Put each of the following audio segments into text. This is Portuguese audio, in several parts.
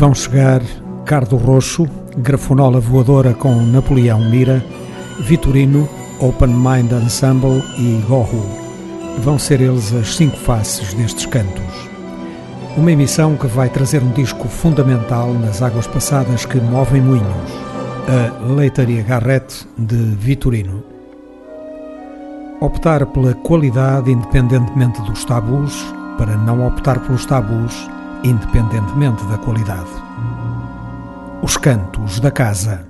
Vão chegar Cardo Roxo, Grafonola Voadora com Napoleão Mira, Vitorino, Open Mind Ensemble e Gohu. Vão ser eles as cinco faces destes cantos. Uma emissão que vai trazer um disco fundamental nas águas passadas que movem moinhos, a Leitaria Garrett de Vitorino. Optar pela qualidade independentemente dos tabus, para não optar pelos tabus independentemente da qualidade. Os cantos da casa.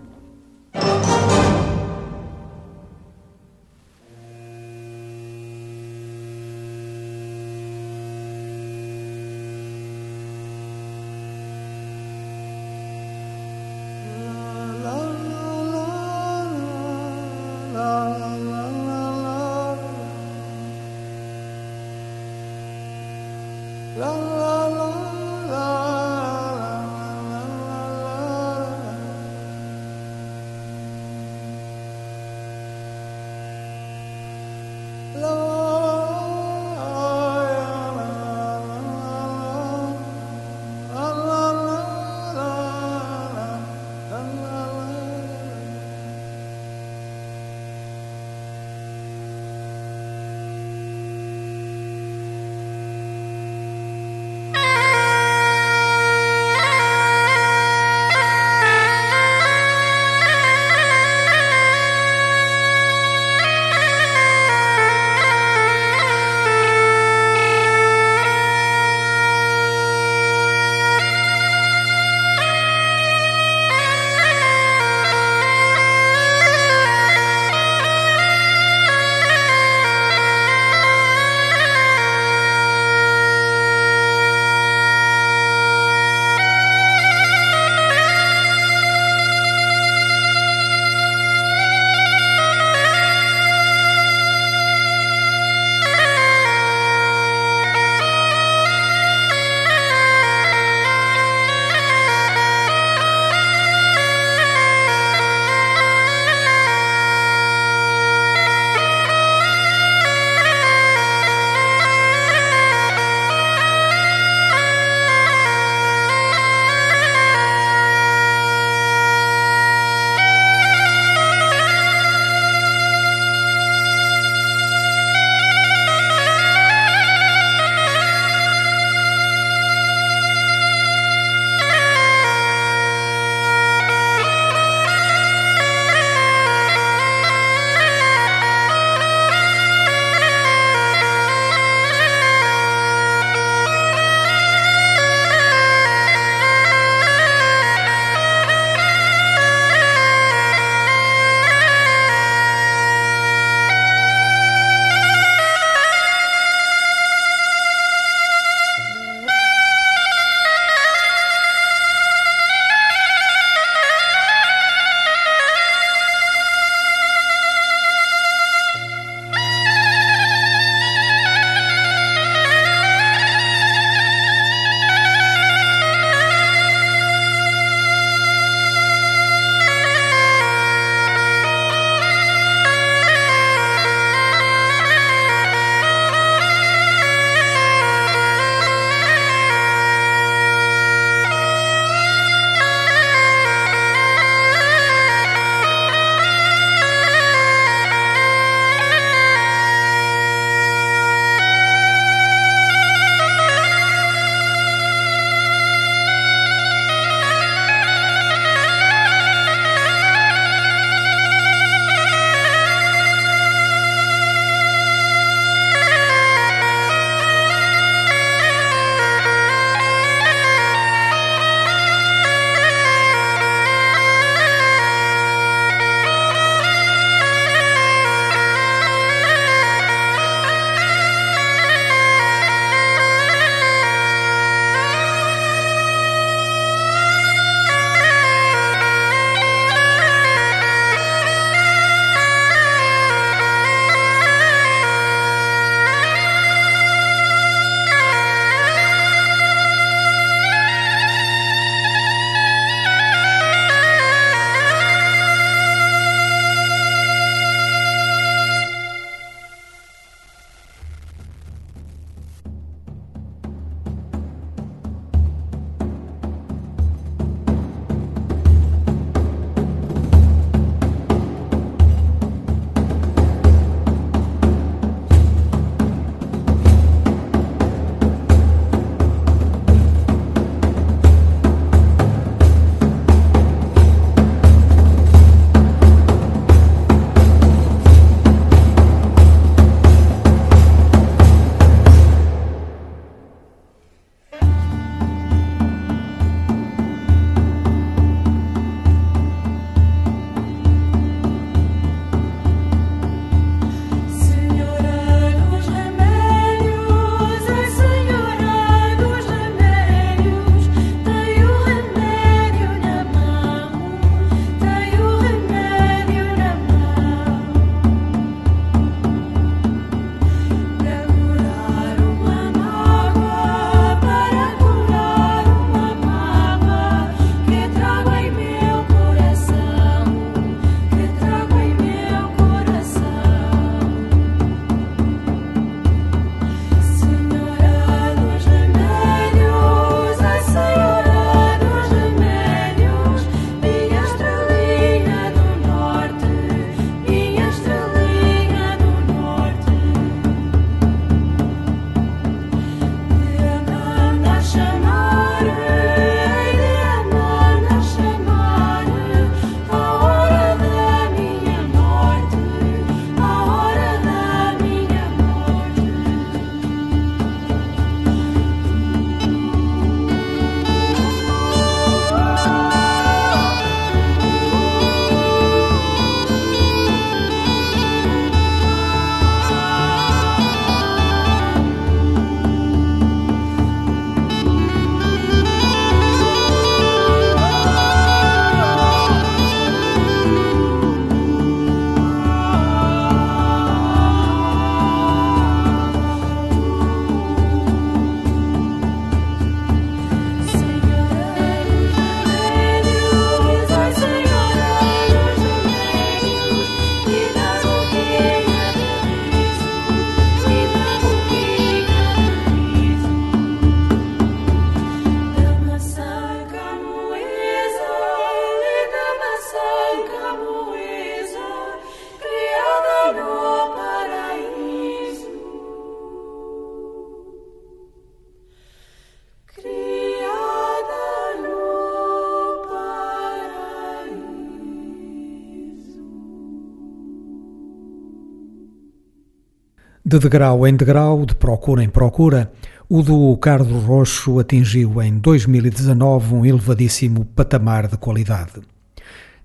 De degrau em degrau, de procura em procura, o do Cardo Roxo atingiu em 2019 um elevadíssimo patamar de qualidade.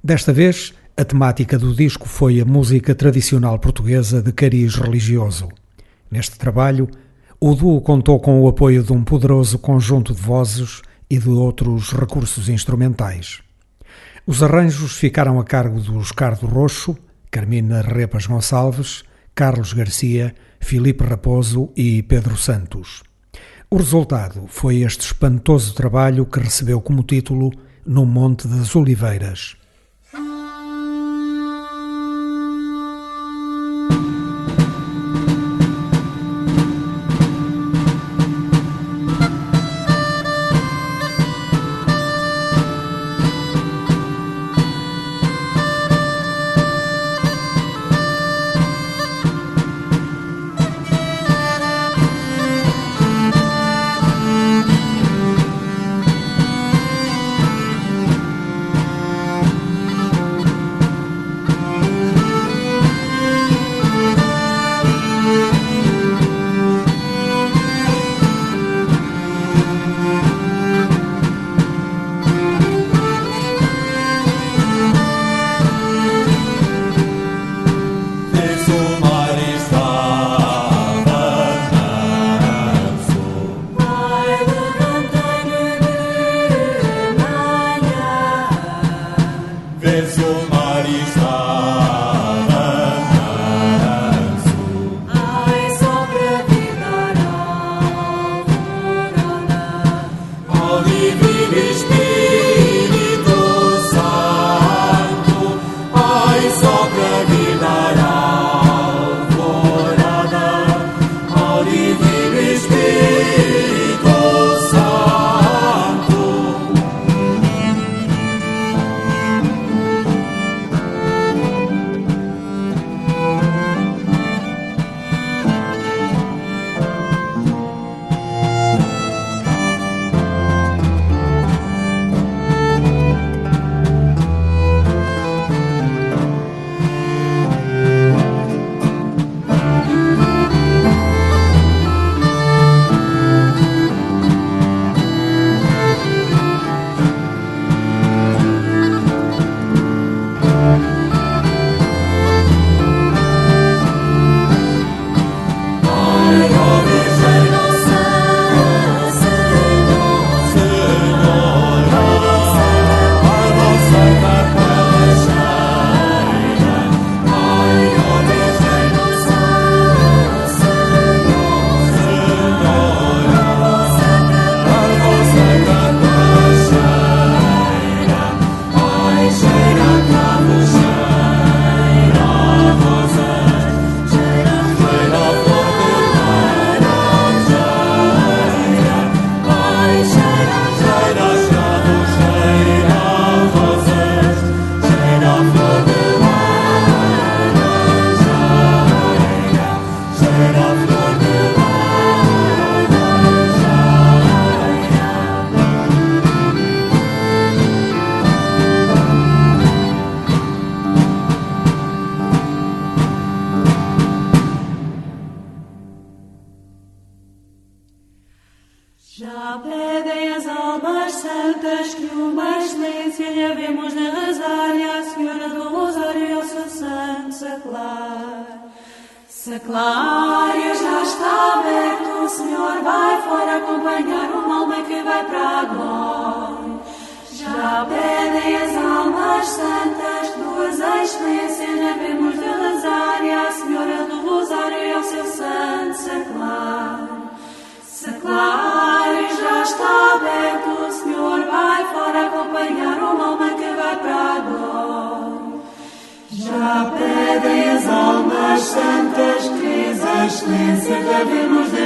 Desta vez, a temática do disco foi a música tradicional portuguesa de cariz religioso. Neste trabalho, o duo contou com o apoio de um poderoso conjunto de vozes e de outros recursos instrumentais. Os arranjos ficaram a cargo dos Cardo Roxo, Carmina Repas Gonçalves, Carlos Garcia, Filipe Raposo e Pedro Santos. O resultado foi este espantoso trabalho que recebeu como título No Monte das Oliveiras.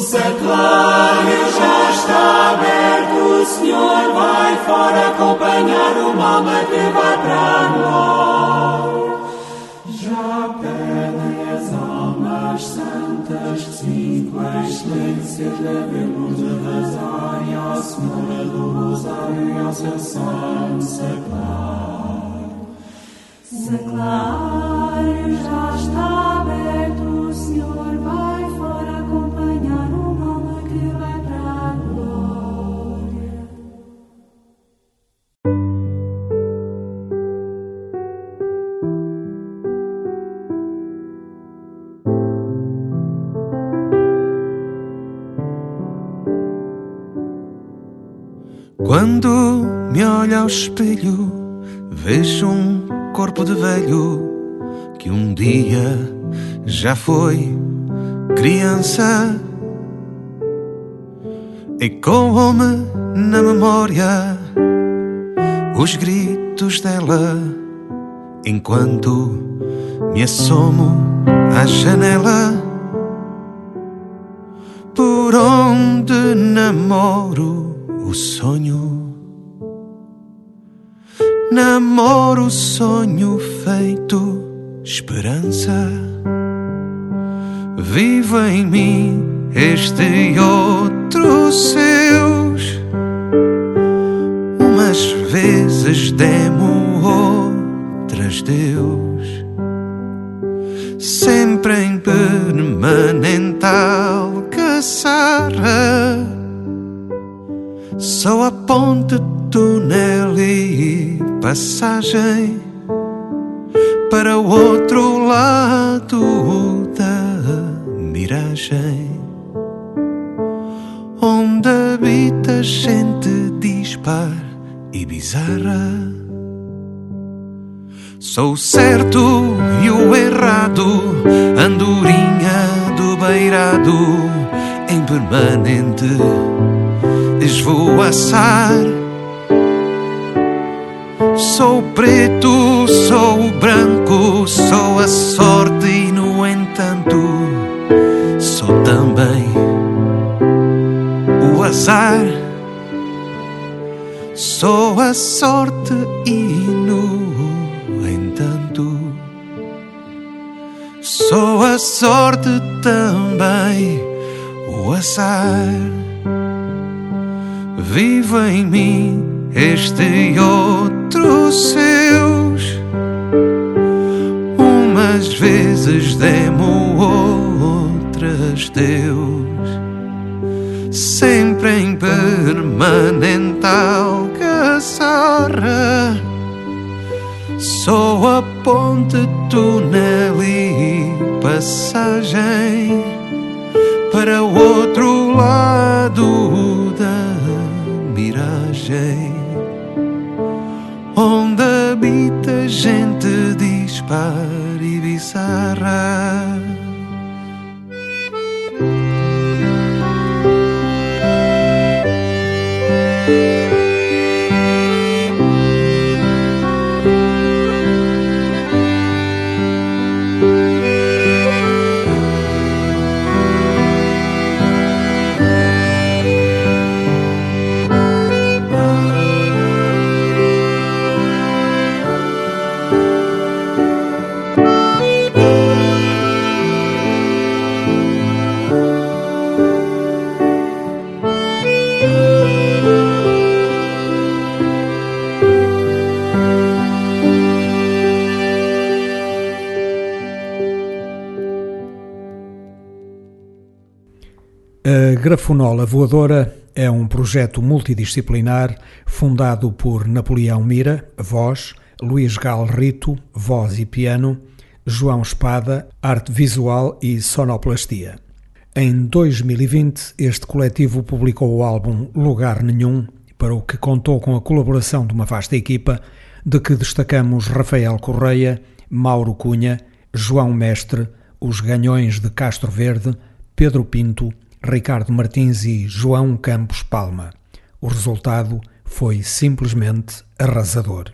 secular. sacrário já está aberto, o Senhor vai fora acompanhar uma alma que vai para nós. Já pedem as almas santas, cinco excelências devemos rezar e à Senhora do Rosário e ao seu santo sacrário. Sacrário já está aberto, o Senhor vai Quando me olho ao espelho, vejo um corpo de velho que um dia já foi criança. Ecoam-me na memória os gritos dela enquanto me assomo à janela por onde namoro o sonho. Namoro o sonho feito esperança. Vivo em mim este e outros seus. Umas vezes demo, outras Deus. Sempre em permanental caçara. Sou a ponte, túnel e passagem para o outro lado da miragem, onde habita gente dispar e bizarra. Sou o certo e o errado, andorinha do beirado, em permanente esvoaçar. Sou preto, sou branco, sou a sorte e, no entanto, sou também o azar. Sou a sorte e, no entanto, sou a sorte também o azar. Vivo em mim este e outros seus. Umas vezes demo, outras Deus. Sempre em permanental caçarra. Sou a ponte, túnel e passagem para o outro lado onde habita gente dispar e bizarra. A Grafonola Voadora é um projeto multidisciplinar fundado por Napoleão Mira, voz, Luís Gal Rito, voz e piano, João Espada, arte visual e sonoplastia. Em 2020, este coletivo publicou o álbum Lugar Nenhum, para o que contou com a colaboração de uma vasta equipa, de que destacamos Rafael Correia, Mauro Cunha, João Mestre, os Ganhões de Castro Verde, Pedro Pinto, Ricardo Martins e João Campos Palma. O resultado foi simplesmente arrasador.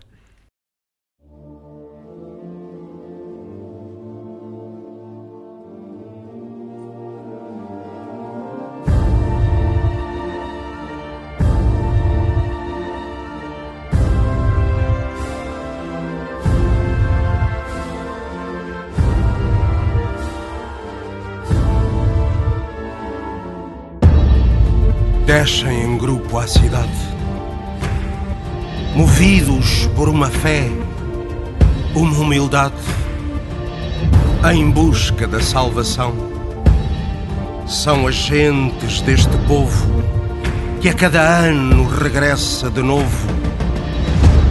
Descem em grupo à cidade, movidos por uma fé, uma humildade, em busca da salvação. São agentes deste povo que a cada ano regressa de novo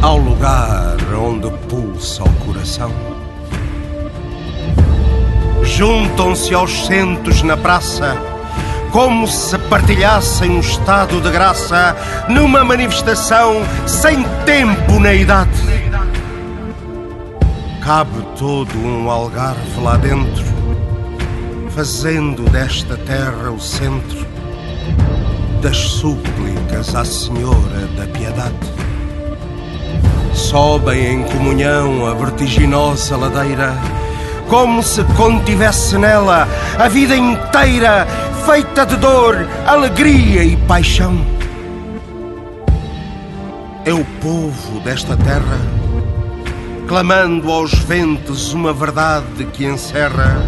ao lugar onde pulsa o coração. Juntam-se aos centos na praça como se partilhassem um estado de graça numa manifestação sem tempo na idade. Cabe todo um algarve lá dentro, fazendo desta terra o centro das súplicas à Senhora da Piedade. Sobem em comunhão a vertiginosa ladeira, como se contivesse nela a vida inteira feita de dor, alegria e paixão. É o povo desta terra, clamando aos ventos uma verdade que encerra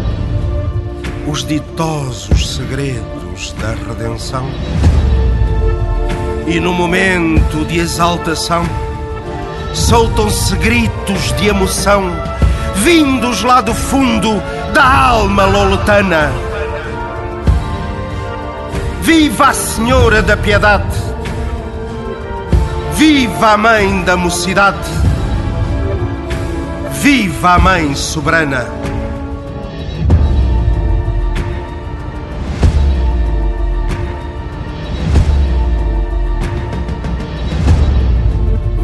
os ditosos segredos da redenção. E no momento de exaltação, soltam-se gritos de emoção, vindos lá do fundo da alma loletana Viva a Senhora da Piedade! Viva a Mãe da Mocidade! Viva a Mãe Soberana!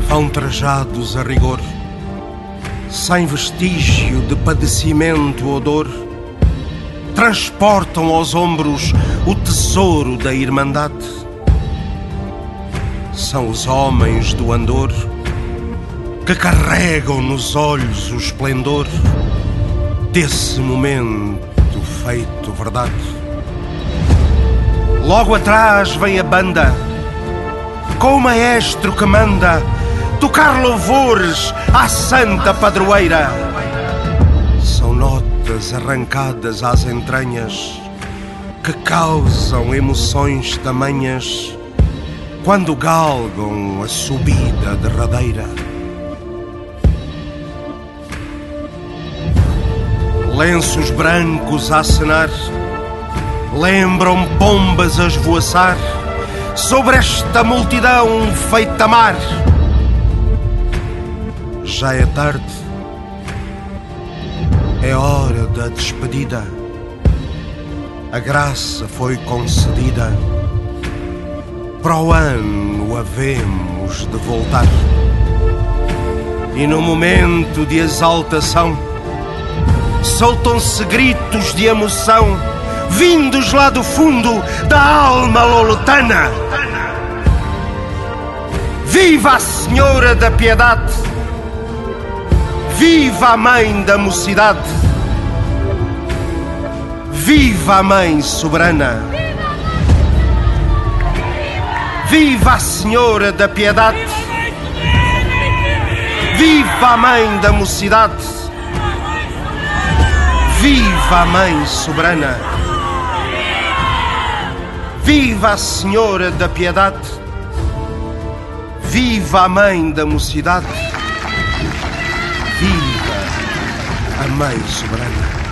Vão trajados a rigor, sem vestígio de padecimento ou dor transportam aos ombros o tesouro da Irmandade. São os homens do Andor que carregam nos olhos o esplendor desse momento feito verdade. Logo atrás vem a banda, com o maestro que manda tocar louvores à santa padroeira. Arrancadas às entranhas que causam emoções tamanhas quando galgam a subida derradeira. Lenços brancos a acenar lembram pombas a esvoaçar sobre esta multidão feita mar. Já é tarde é hora da despedida. A graça foi concedida. Para o ano havemos de voltar. E no momento de exaltação, soltam-se gritos de emoção, vindos lá do fundo da alma loletana. Viva a Senhora da Piedade! Viva a Mãe da Mocidade! Viva a Mãe Soberana! Viva a Senhora da Piedade! Viva a Mãe da Mocidade! Viva a Mãe Soberana! Viva a Senhora da Piedade! Viva a Mãe da Mocidade! A Mãe Soberana!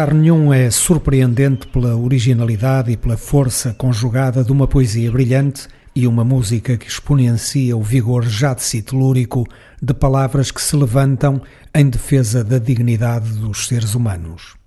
Lugar nenhum é surpreendente pela originalidade e pela força conjugada de uma poesia brilhante e uma música que exponencia o vigor já de si telúrico de palavras que se levantam em defesa da dignidade dos seres humanos.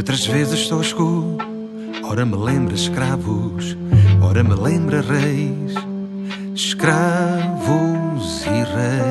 Outras vezes tosco, ora me lembra escravos, ora me lembra reis, escravos e reis.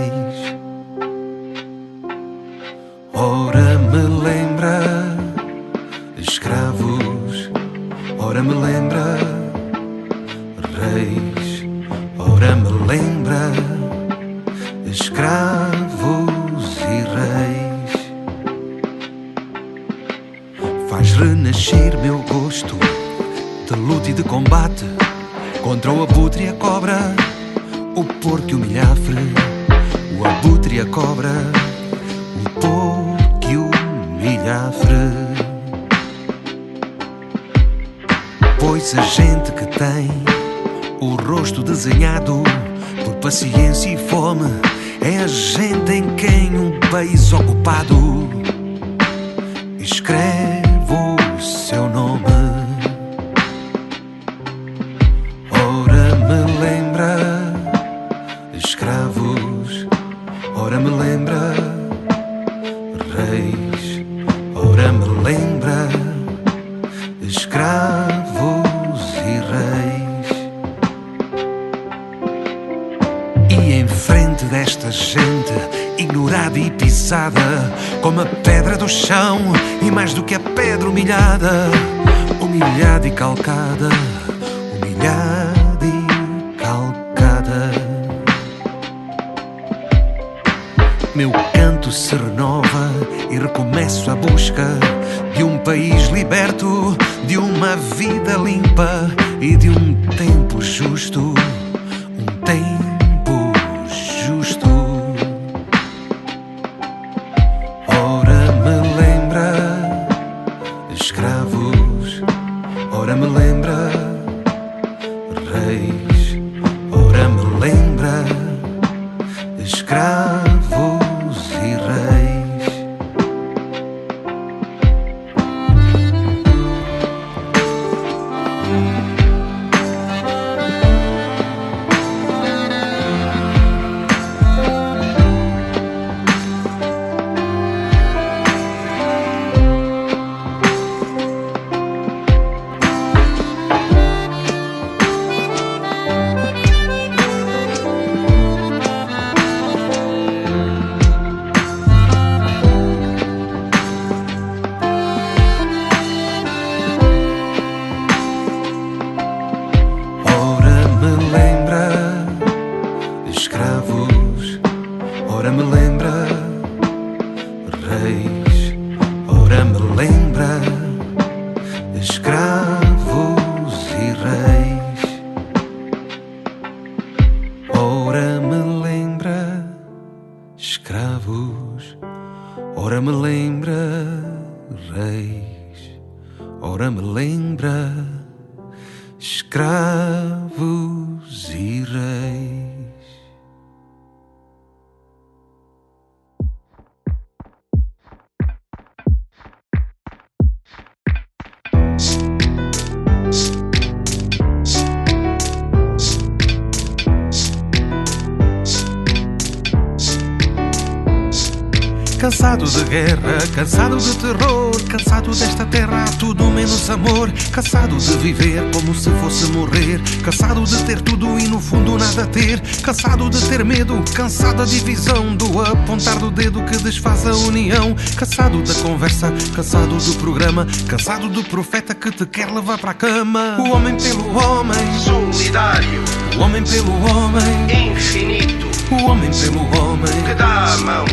De cansado da divisão, do apontar do dedo que desfaz a união, cansado da conversa, cansado do programa, cansado do profeta que te quer levar para a cama. O homem pelo homem, Solidário, o homem pelo homem, infinito, o homem pelo homem, que dá a mão,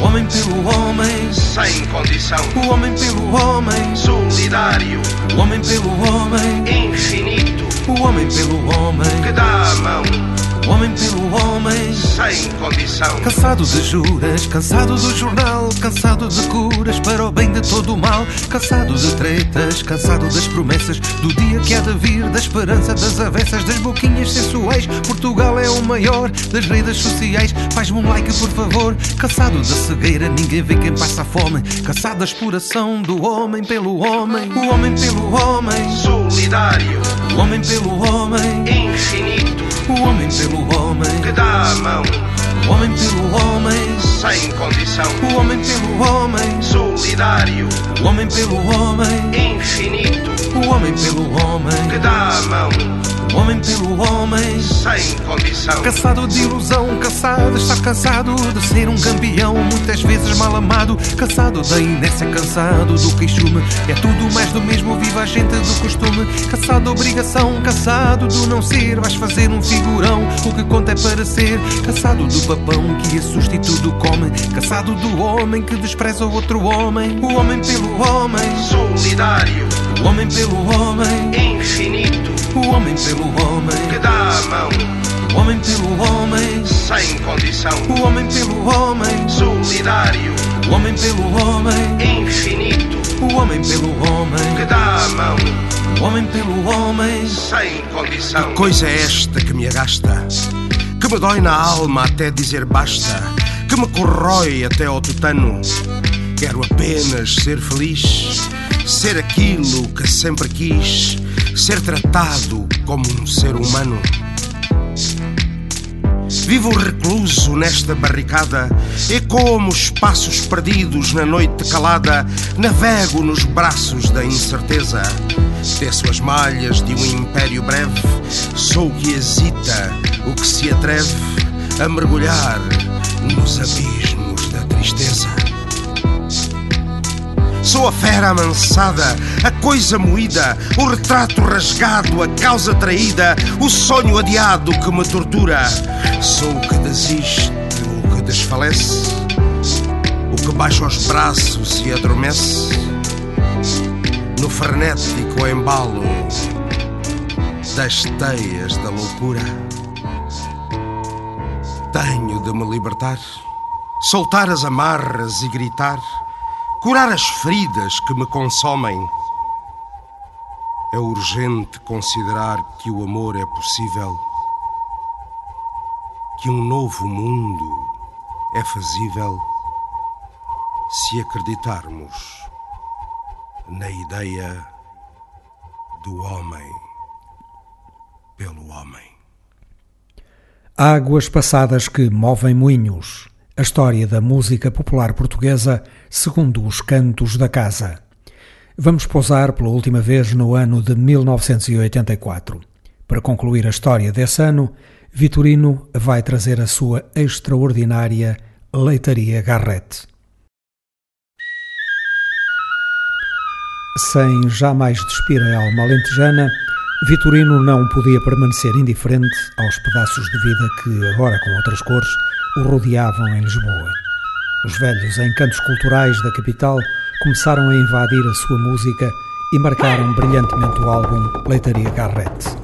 o homem pelo homem. sem condição. O homem pelo homem, Solidário, o homem pelo homem, infinito, o homem pelo homem, que dá a mão, homem pelo homem, sem condição. Cansado de juras, cansado do jornal, cansado de curas para o bem de todo o mal, cansado de tretas, cansado das promessas do dia que há de vir, da esperança das avessas, das boquinhas sensuais. Portugal é o maior das redes sociais. Faz-me um like, por favor. Cansado da cegueira, ninguém vê quem passa fome. Cansado da exploração do homem pelo homem, o homem pelo homem, solidário, o homem pelo homem, infinito, o homem pelo homem, que dá a mão, o homem pelo homem, sem condição, o homem pelo homem, solidário, o homem pelo homem, infinito, o homem pelo homem, que dá a mão, homem pelo homem, sem condição. Cansado de ilusão, cansado, está cansado de ser um campeão, muitas vezes mal amado, cansado da inércia, cansado do queixume. É tudo mais do mesmo, viva a gente do costume. Cansado da obrigação, cansado do não ser, vais fazer um figurão. O que conta é para ser, cansado do papão que assusta e tudo come. Cansado do homem que despreza o outro homem, o homem pelo homem, solidário, o homem pelo homem, infinito, o homem pelo homem, que dá a mão, o homem pelo homem, sem condição, o homem pelo homem, solidário, o homem pelo homem, infinito, o homem pelo homem, que dá a mão, o homem pelo homem, sem condição. Que coisa é esta que me agasta, que me dói na alma até dizer basta, que me corrói até ao tutano. Quero apenas ser feliz, ser aquilo que sempre quis, ser tratado como um ser humano. Vivo recluso nesta barricada e como os passos perdidos na noite calada, navego nos braços da incerteza. Desço as malhas de um império breve, sou o que hesita, o que se atreve a mergulhar nos abismos da tristeza. Sou a fera amansada, a coisa moída, o retrato rasgado, a causa traída, o sonho adiado que me tortura. Sou o que desiste, o que desfalece, o que baixa os braços e adormece. No frenético embalo das teias da loucura. Tenho de me libertar, soltar as amarras e gritar curar as feridas que me consomem. É urgente considerar que o amor é possível, que um novo mundo é fazível se acreditarmos na ideia do homem pelo homem. Águas passadas que movem moinhos a história da música popular portuguesa segundo os cantos da casa. Vamos pousar pela última vez no ano de 1984. Para concluir a história desse ano, Vitorino vai trazer a sua extraordinária Leitaria Garrett. Sem jamais despir a alma alentejana, Vitorino não podia permanecer indiferente aos pedaços de vida que, agora com outras cores, o rodeavam em Lisboa. Os velhos encantos culturais da capital começaram a invadir a sua música e marcaram brilhantemente o álbum Leitaria Garrett.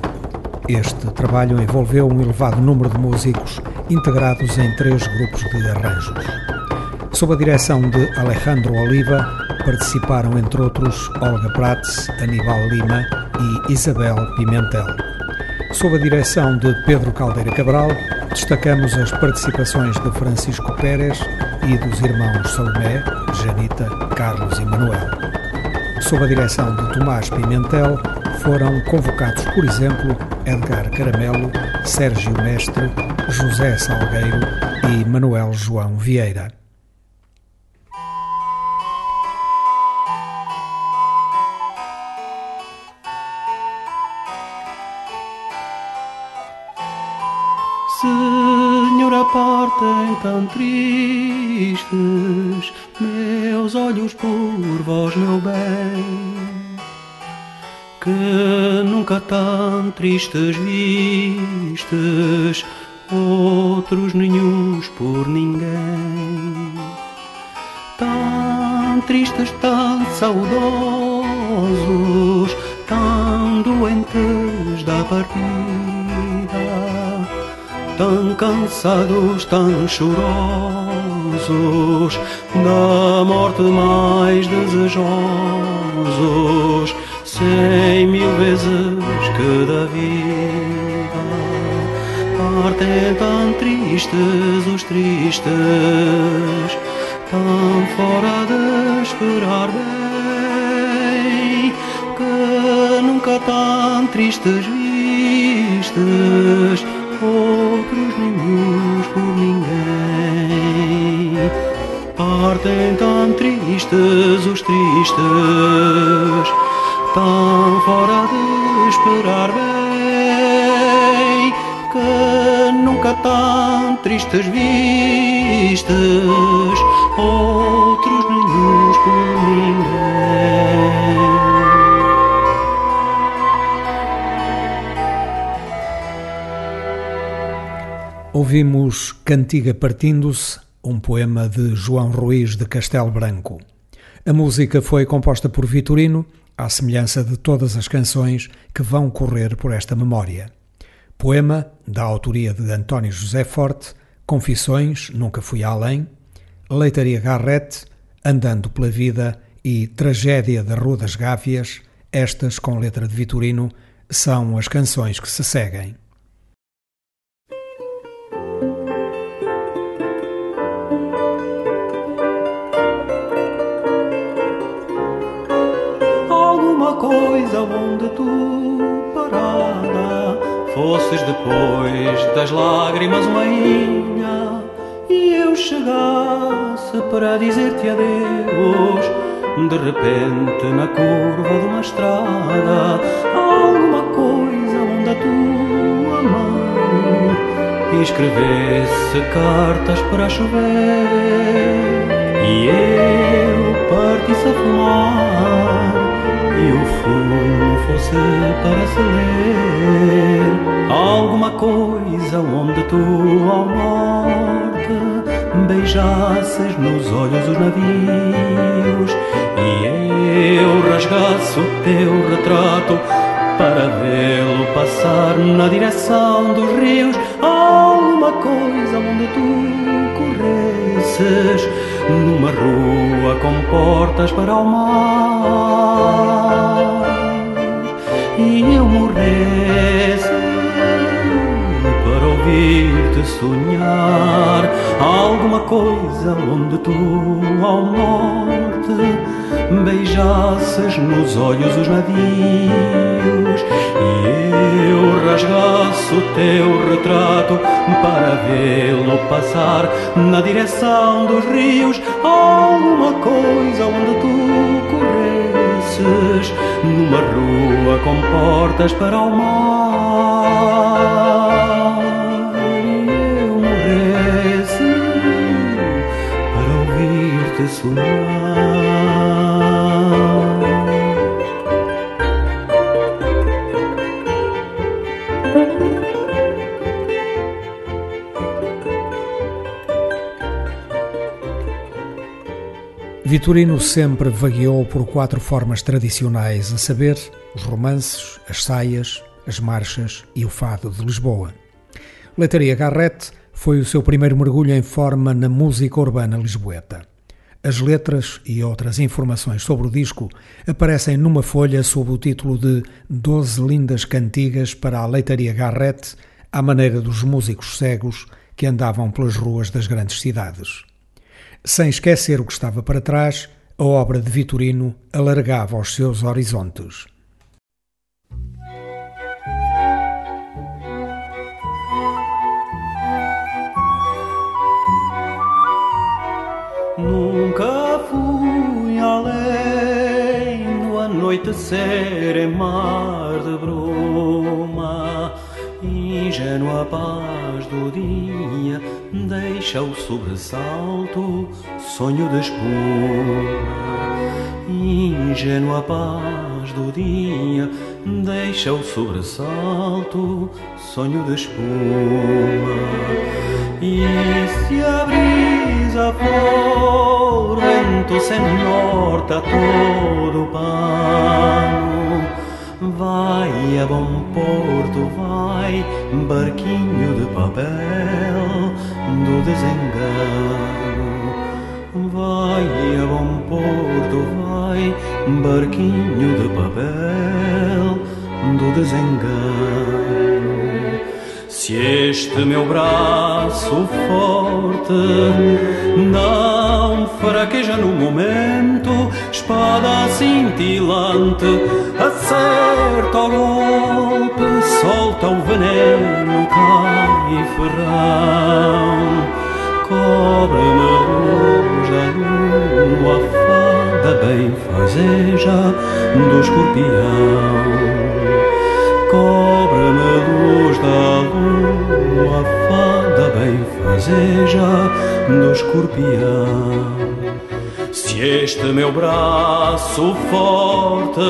Este trabalho envolveu um elevado número de músicos integrados em três grupos de arranjos. Sob a direção de Alejandro Oliva, participaram entre outros Olga Prats, Aníbal Lima e Isabel Pimentel. Sob a direção de Pedro Caldeira Cabral, destacamos as participações de Francisco Pérez e dos irmãos Salomé, Janita, Carlos e Manuel. Sob a direção de Tomás Pimentel, foram convocados, por exemplo, Edgar Caramelo, Sérgio Mestre, José Salgueiro e Manuel João Vieira. Tão tristes meus olhos por vós, meu bem, que nunca tão tristes vistes outros nenhuns por cansados, tão chorosos, da morte mais desejosos, cem mil vezes que da vida partem tão tristes os tristes, tão fora de esperar bem, que nunca tão tristes vistes tristes os tristes, tão fora de esperar bem, que nunca tão tristes vistes, outros nenhums por ninguém. Ouvimos Cantiga Partindo-se, um poema de João Ruiz de Castelo Branco. A música foi composta por Vitorino, à semelhança de todas as canções que vão correr por esta memória. Poema da autoria de António José Forte, Confissões, Nunca Fui Além, Leitaria Garrett, Andando pela Vida e Tragédia da Rua das Gávias, estas com letra de Vitorino, são as canções que se seguem. Onde tu parada fosses depois das lágrimas uma ilha e eu chegasse para dizer-te adeus. De repente na curva de uma estrada alguma coisa onde a tua mão. Escrevesse cartas para chover e eu partisse a fumar e o fumo fosse para se ler alguma coisa onde tu ao norte beijasses nos olhos os navios e eu rasgasse o teu retrato para vê-lo passar na direção dos rios. Alguma coisa onde tu corresses numa rua com portas para o mar e eu morresse para ouvir-te sonhar alguma coisa onde tu ao norte beijasses nos olhos os navios e eu rasgasse o teu retrato para vê-lo passar na direção dos rios. Alguma coisa onde tu numa rua com portas para o mar. Eu morresse para ouvir-te sonhar Vitorino sempre vagueou por quatro formas tradicionais, a saber, os romances, as saias, as marchas e o fado de Lisboa. Leitaria Garrett foi o seu primeiro mergulho em forma na música urbana lisboeta. As letras e outras informações sobre o disco aparecem numa folha sob o título de Doze Lindas Cantigas para a Leitaria Garrett, à maneira dos músicos cegos que andavam pelas ruas das grandes cidades. Sem esquecer o que estava para trás, a obra de Vitorino alargava os seus horizontes. Nunca fui além do anoitecer em mar de bruma, ingênua paz do dia deixa o sobressalto, sonho de espuma. Ingênua paz do dia, deixa o sobressalto, sonho de espuma. E se a brisa for, vento sem norte a todo o pano, vai a bom porto, vai barquinho de papel do desengano. Vai a bom porto, vai, barquinho de papel do desengano. Se este meu braço forte não fraqueja no momento, espada cintilante, acerta o golpe, solta o veneno, cai ferrão, cobre-me luz da lua, fada bem fazeja do escorpião cobre-me luz da lua, fada bem fazeja do escorpião. Se este meu braço forte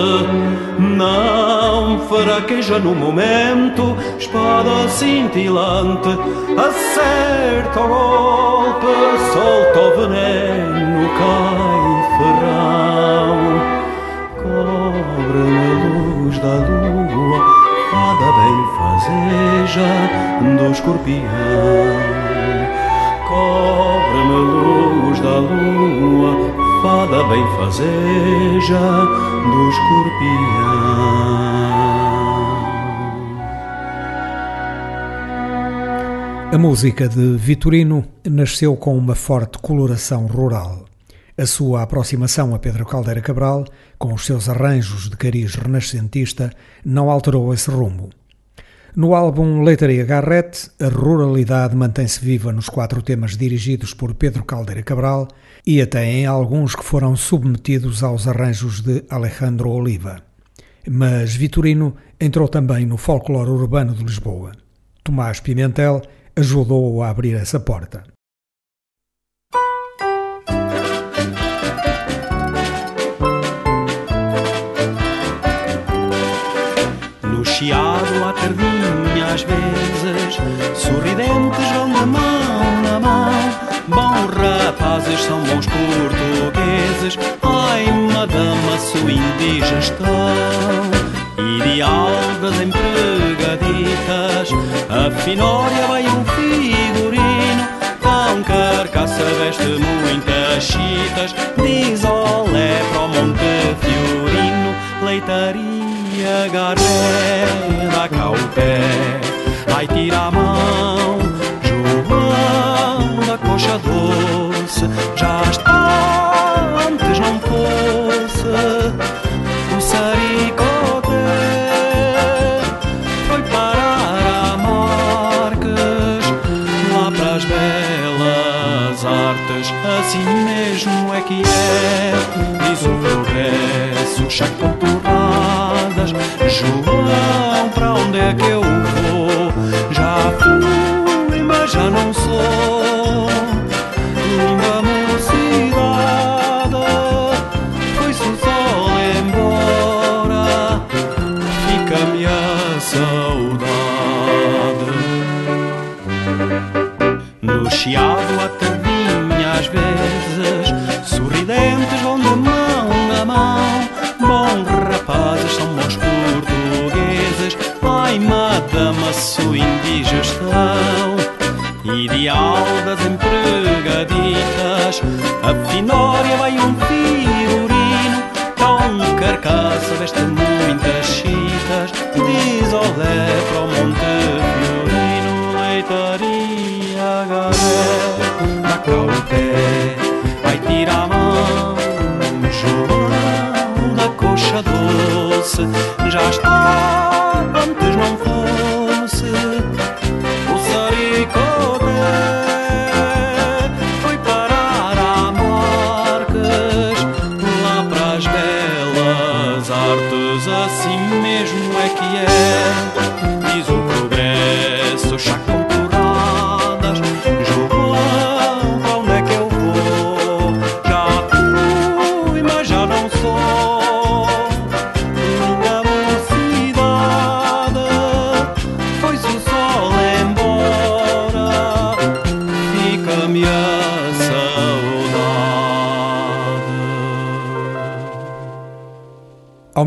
não fraqueja no momento, espada cintilante, acerta o golpe, solta o veneno, cai ferrão. Cobre-me luz da lua, fada bem fazeja do escorpião. Cobre-me luz da lua, fada bem fazeja do escorpião. A música de Vitorino nasceu com uma forte coloração rural. A sua aproximação a Pedro Caldeira Cabral, com os seus arranjos de cariz renascentista, não alterou esse rumo. No álbum Leitaria Garrett, a ruralidade mantém-se viva nos quatro temas dirigidos por Pedro Caldeira Cabral e até em alguns que foram submetidos aos arranjos de Alejandro Oliva. Mas Vitorino entrou também no folclore urbano de Lisboa. Tomás Pimentel ajudou-o a abrir essa porta. chiado à tardinha às vezes, sorridentes vão de mão na mão. Bons rapazes são bons portugueses, ai madama sua indigestão. Ideal das empregaditas, a finória vai um figurino, tão carcaça veste muitas chitas, diz olé para o Monte Fiorino, leitaria agarré, dá cá o pé, ai tira a mão, João da coxa doce, já está, antes não fosse, o saricote foi parar a Marques, lá para as belas artes, assim mesmo é que é, diz o progresso, chaco João, pra onde é que eu vou? Já fui, mas já não sou. Linda mocidade, foi-se o sol embora, fica-me a saudade. No chiado a tardinha às vezes, sua indigestão. Ideal das empregaditas, a finória vai um figurino, tão carcaça veste muitas chitas, diz olé para o Monte Fiorino, leitaria galé, na caupé, vai tirar doce, já está, antes não fosse, o saricote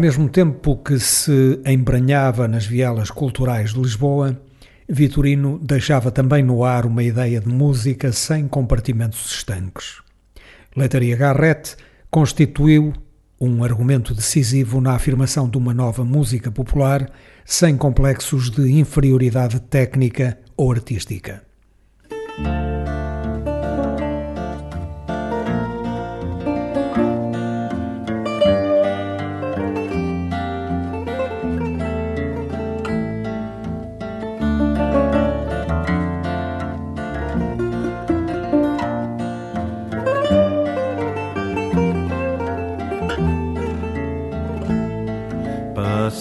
mesmo tempo que se embranhava nas vielas culturais de Lisboa, Vitorino deixava também no ar uma ideia de música sem compartimentos estanques. Leitaria Garrett constituiu um argumento decisivo na afirmação de uma nova música popular sem complexos de inferioridade técnica ou artística.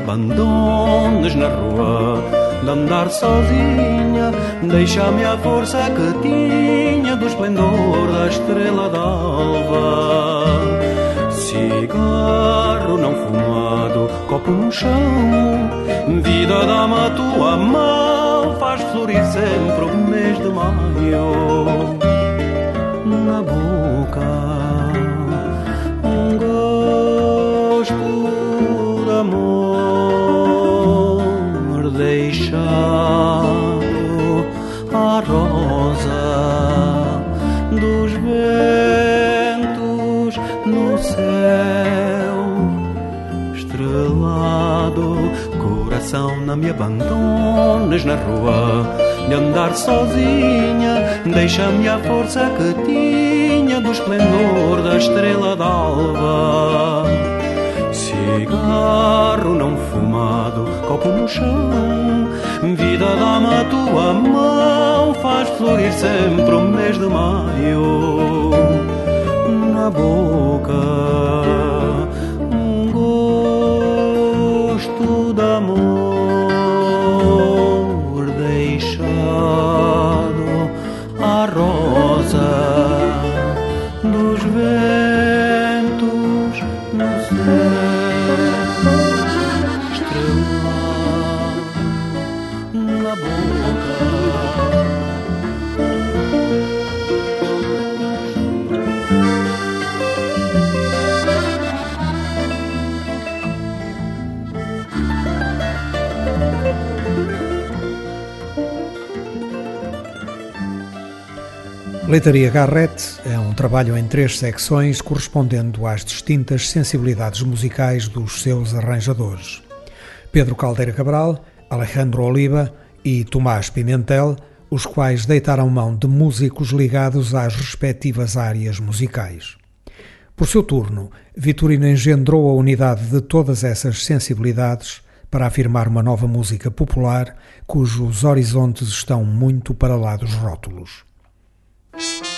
abandones na rua de andar sozinha. Deixa-me a força que tinha do esplendor da estrela d'alva. Cigarro não fumado, copo no chão. Vida, dá-me a tua mão, faz florir sempre o mês de maio. Na boca me abandones na rua de andar sozinha deixa-me a força que tinha do esplendor da estrela d'alva cigarro não fumado, copo no chão. Vida, dá-me a tua mão, faz florir sempre o mês de maio. Na boca, Leitaria Garrett é um trabalho em três secções correspondendo às distintas sensibilidades musicais dos seus arranjadores. Pedro Caldeira Cabral, Alejandro Oliva e Tomás Pimentel, os quais deitaram mão de músicos ligados às respectivas áreas musicais. Por seu turno, Vitorino engendrou a unidade de todas essas sensibilidades para afirmar uma nova música popular cujos horizontes estão muito para lá dos rótulos. Rosa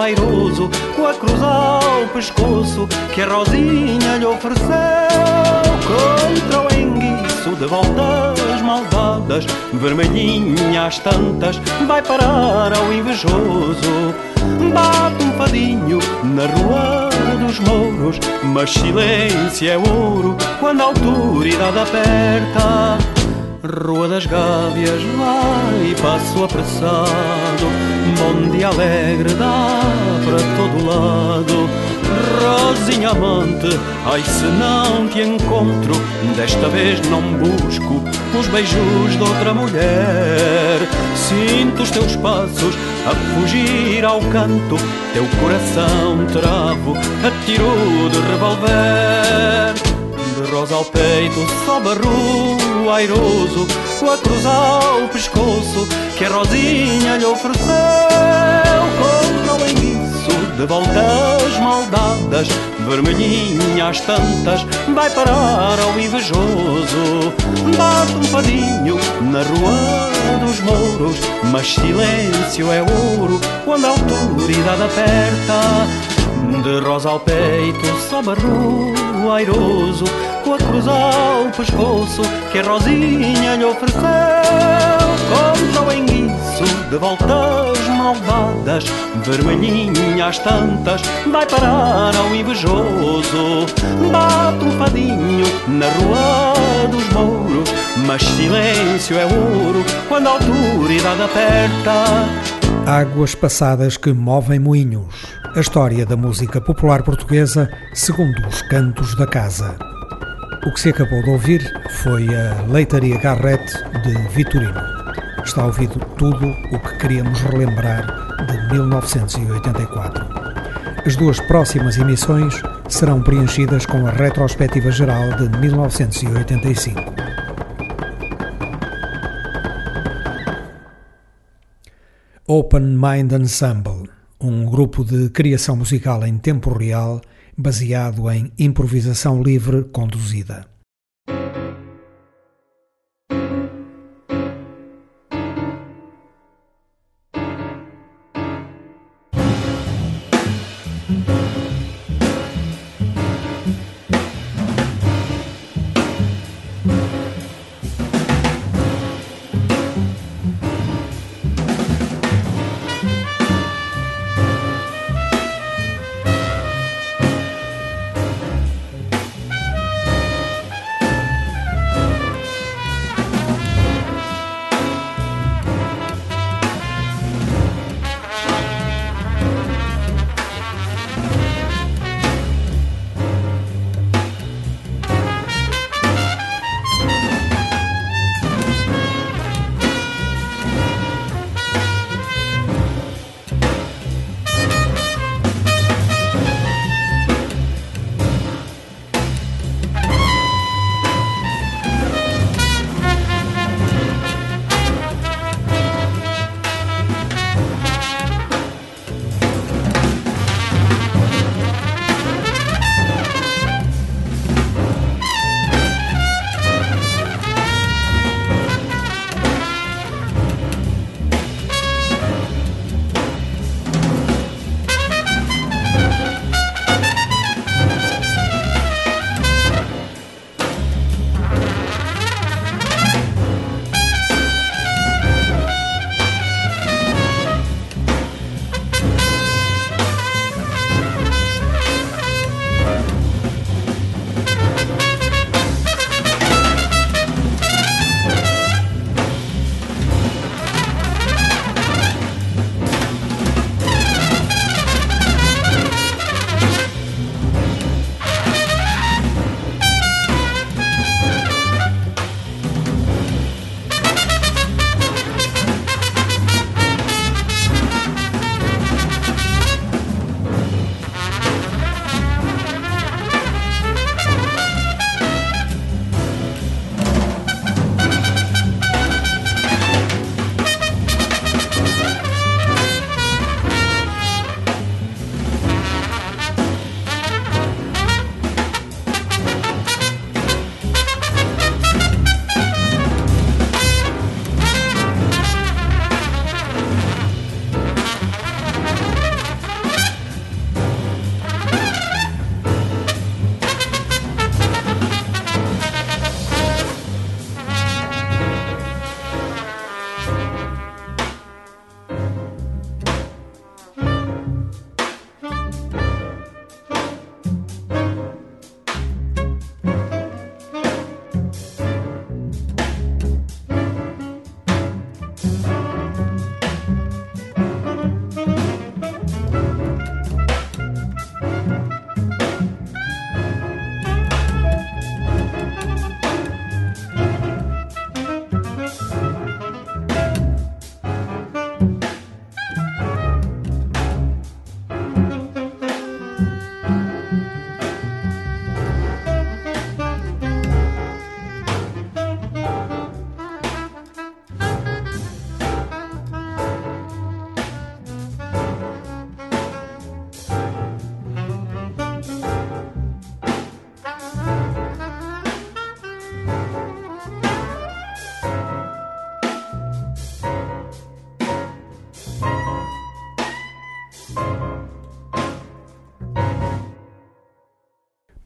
airoso, com a cruz ao pescoço, que a Rosinha lhe ofereceu contra o enguiço de voltas maldadas, vermelhinha às tantas, vai parar ao invejoso. Bate um fadinho na rua dos mouros, mas silêncio é ouro quando a autoridade aperta. Rua das Gávias, vai passo apressado, bom dia alegre dá para todo lado. Rosinha amante, ai se não te encontro, desta vez não busco os beijos de outra mulher. Sinto os teus passos a fugir ao canto, teu coração travo, atiro de revólver. De rosa ao peito, só barru airoso, com a cruz ao pescoço, que a Rosinha lhe ofereceu. Contra o enguiço de voltas maldadas, vermelhinhas tantas, vai parar ao invejoso. Bate um padinho na rua dos mouros, mas silêncio é ouro quando a autoridade aperta. De rosa ao peito, só barru airoso, com a cruz ao pescoço, que a Rosinha lhe ofereceu. Contra o enguiço de voltas malvadas, vermelhinhas tantas, vai parar ao invejoso. Bate um fadinho na rua dos mouros, mas silêncio é ouro quando a autoridade aperta. Águas passadas que movem moinhos. A história da música popular portuguesa segundo os cantos da casa. O que se acabou de ouvir foi a Leitaria Garrett de Vitorino. Está ouvido tudo o que queríamos relembrar de 1984. As duas próximas emissões serão preenchidas com a retrospectiva geral de 1985. Open Mind Ensemble, um grupo de criação musical em tempo real baseado em improvisação livre conduzida.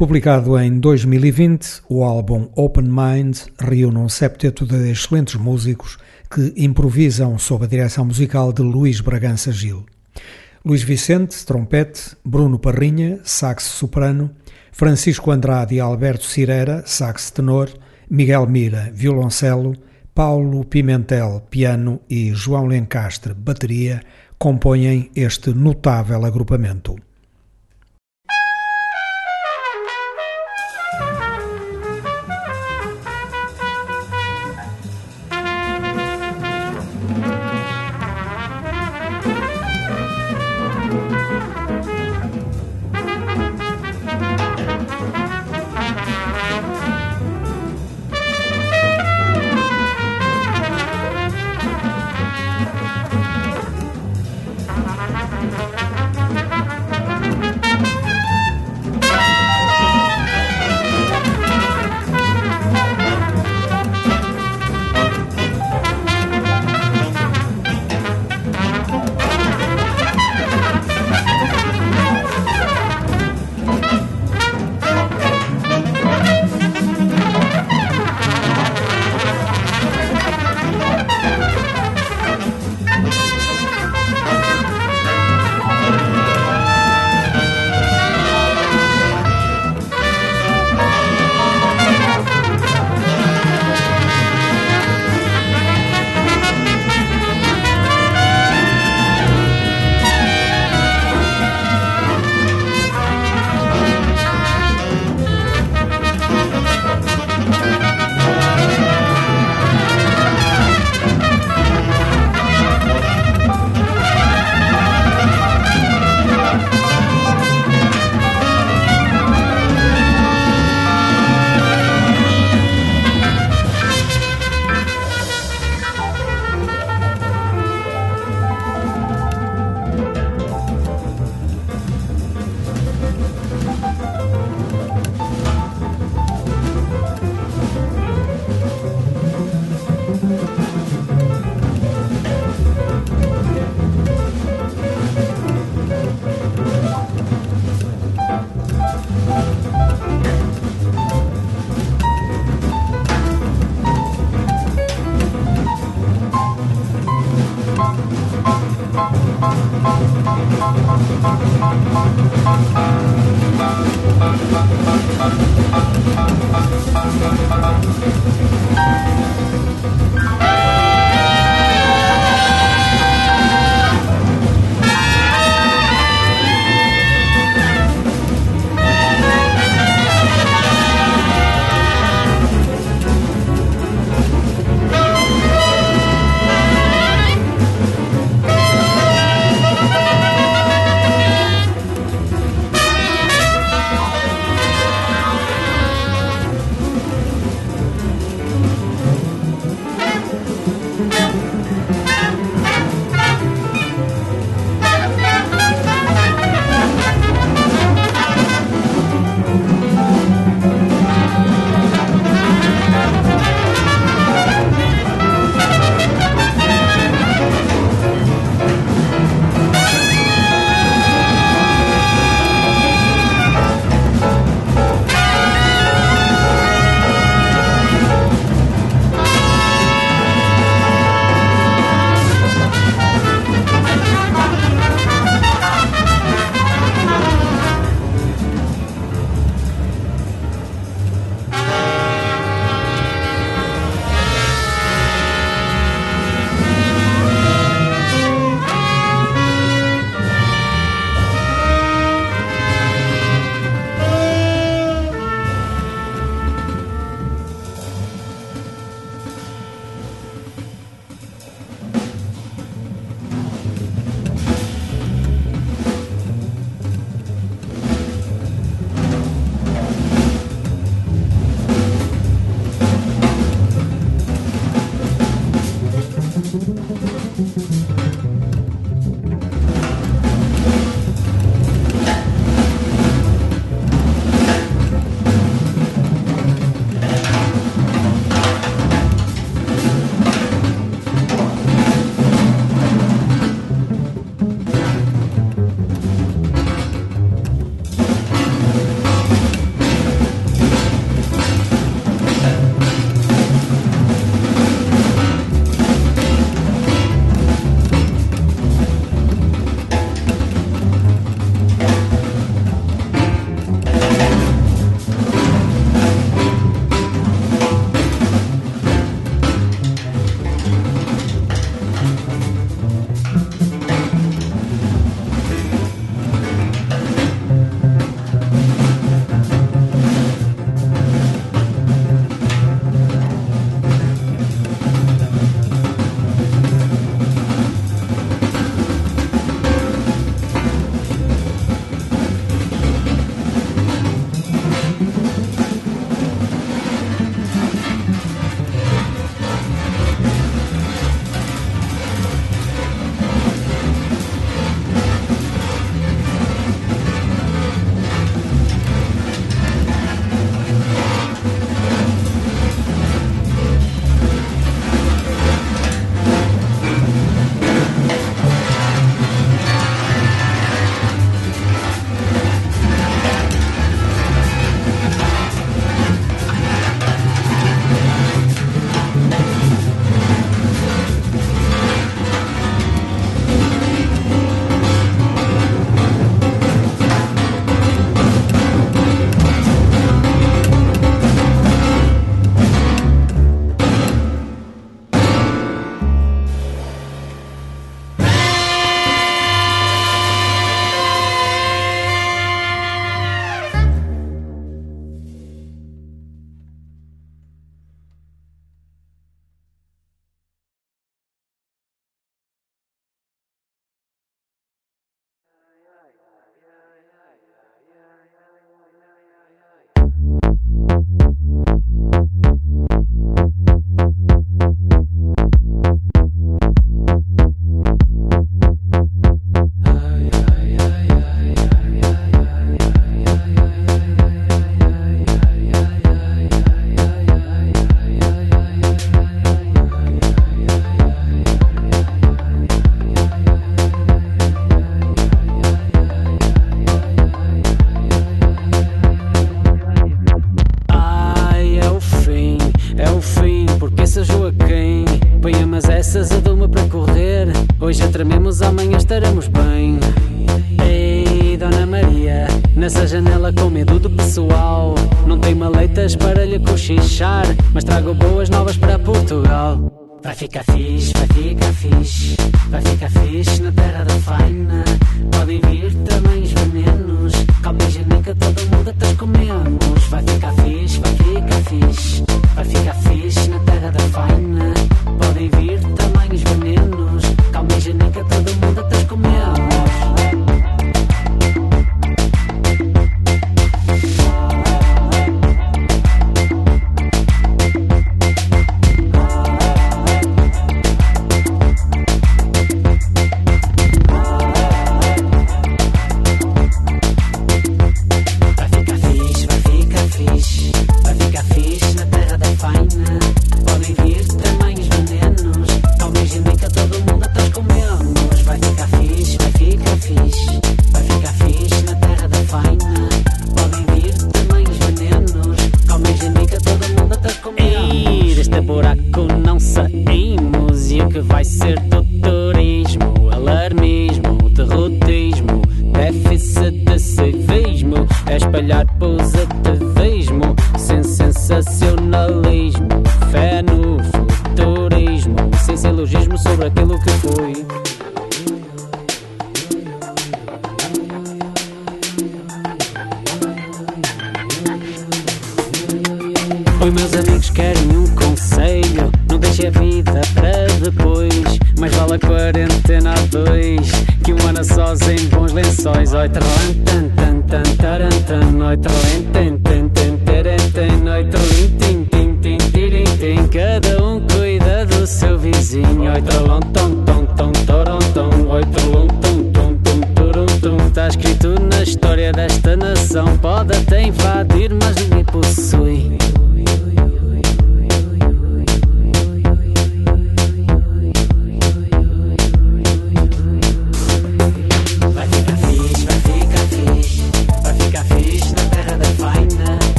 Publicado em 2020, o álbum Open Mind reúne um septeto de excelentes músicos que improvisam sob a direção musical de Luís Bragança Gil. Luís Vicente, trompete, Bruno Parrinha, sax soprano, Francisco Andrade e Alberto Cireira, sax tenor, Miguel Mira, violoncelo, Paulo Pimentel, piano e João Lencastre, bateria, compõem este notável agrupamento.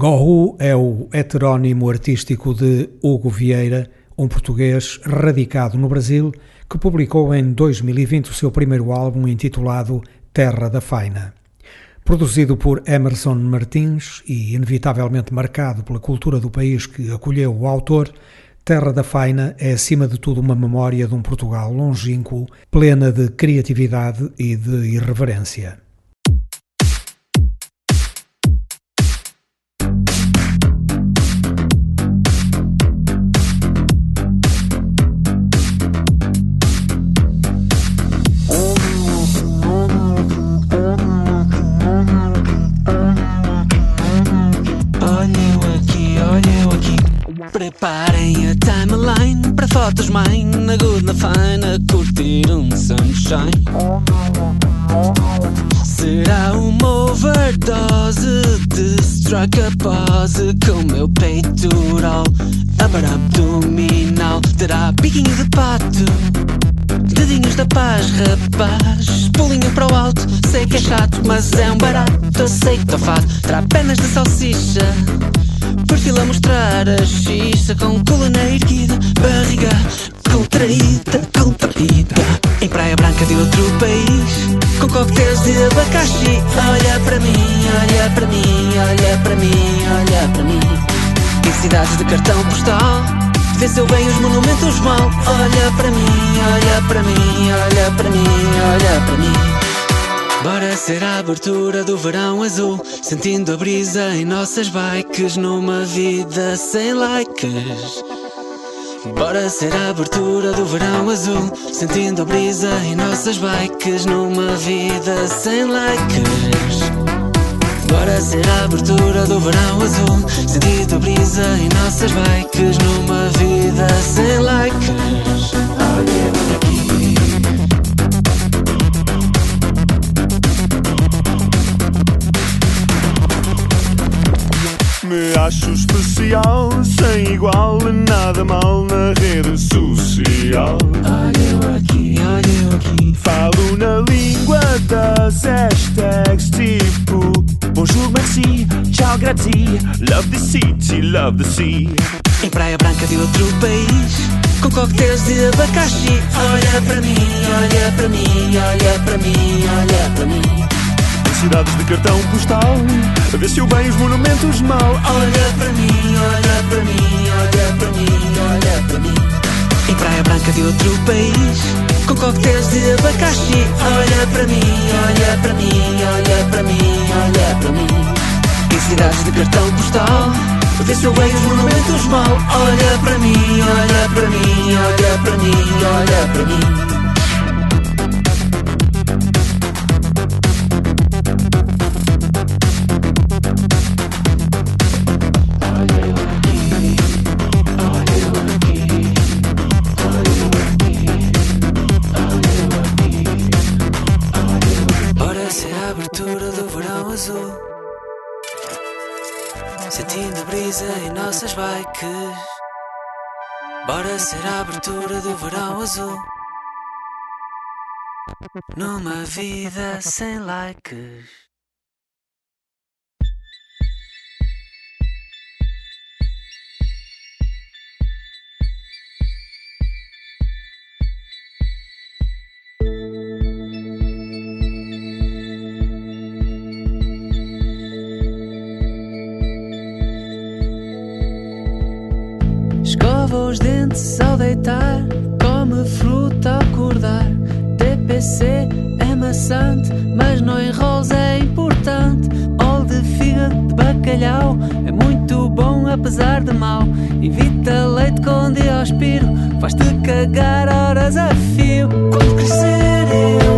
Gohu é o heterónimo artístico de Hugo Vieira, um português radicado no Brasil que publicou em 2020 o seu primeiro álbum intitulado Terra da Faina. Produzido por Emerson Martins e inevitavelmente marcado pela cultura do país que acolheu o autor, Terra da Faina é acima de tudo uma memória de um Portugal longínquo, plena de criatividade e de irreverência. Preparem a timeline para fotos mãe na good, na fine, a curtir um sunshine. Será uma overdose de strike a pose com meu peitoral, upper abdominal. Terá biquinho de pato. Dedinhos da paz, rapaz. Pulinho para o alto, sei que é chato Mas é um barato, aceito fato Terá pernas de salsicha. Perfil a mostrar a xixa Com coluna erguida, barriga Contraída, contraída. Em Praia Branca de outro país Com coquetéis de abacaxi. Olha para mim, olha para mim Olha para mim, olha para mim Cidades de cartão postal. Venceu bem os monumentos mal Olha para mim, olha para mim Olha para mim, olha para mim. Bora ser a abertura do verão azul Sentindo a brisa em nossas bikes Numa vida sem likes. Bora ser a abertura do verão azul Sentindo a brisa em nossas bikes Numa vida sem likes Bora ser a abertura do verão azul. Sentindo a brisa em nossas bikes Numa vida sem likes eu aqui Me acho especial, sem igual, nada mal na rede social. Olha eu aqui, olha eu aqui. Falo na língua das hashtags tipo Bonjour, merci, ciao, grazie. Love the city, love the sea. Em Praia Branca de outro país Com coquetéis de abacaxi. Olha para mim, olha para mim Olha para mim, olha para mim. Em cidades de cartão postal Vê-se bem os monumentos mal. Olha para mim, olha para mim Olha para mim, olha para mim. Em Praia Branca de outro país Com coquetéis de abacaxi. Olha para mim, olha para mim Olha para mim, olha para mim. Em cidades de cartão postal Vê-se bem os monumentos mal. Olha para mim, olha para mim Olha para mim, olha para mim Ser a abertura do verão azul. Numa vida sem likes. Antes ao deitar, come fruta ao acordar. TPC é maçante, mas não é enrola é importante. Óleo de fígado de bacalhau é muito bom apesar de mal. Evita leite com diospiro, faz-te cagar horas a fio. Quando crescer eu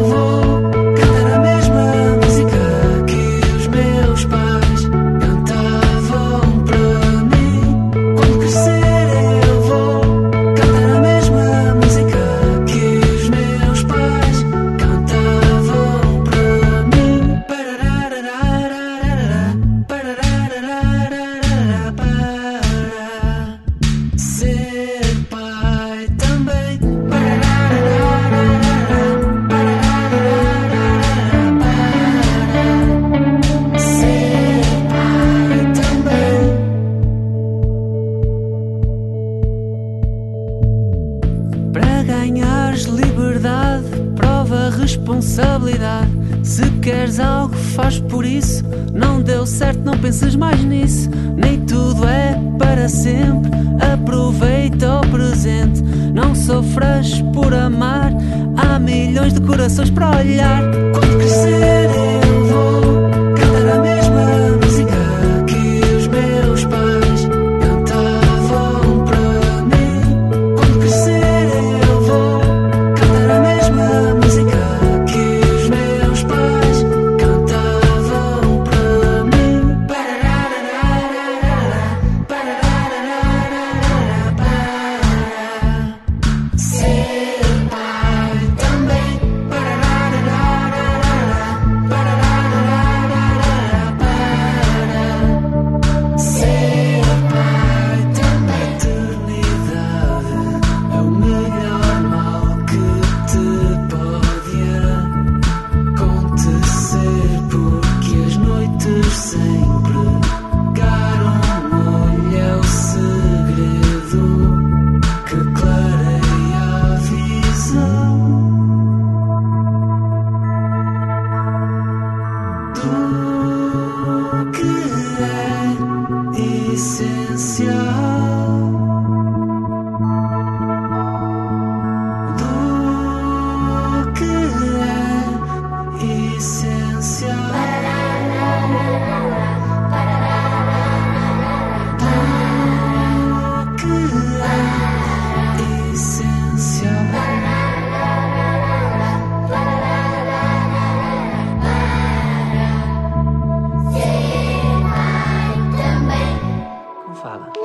fala.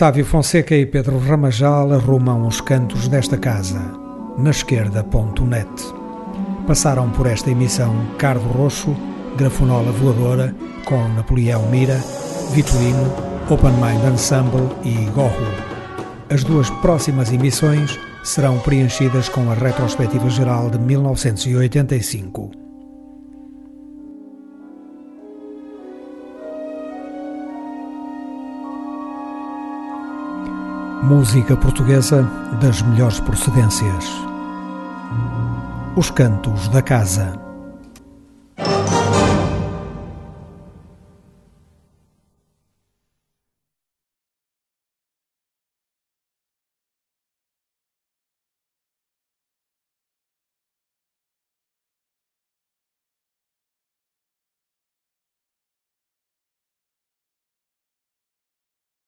Otávio Fonseca e Pedro Ramajal arrumam os cantos desta casa, na esquerda.net. Passaram por esta emissão Cardo Roxo, Grafonola Voadora, com Napoleão Mira, Vitorino, Open Mind Ensemble e Gorro. As duas próximas emissões serão preenchidas com a retrospectiva geral de 1985. Música portuguesa das melhores procedências. Os Cantos da Casa.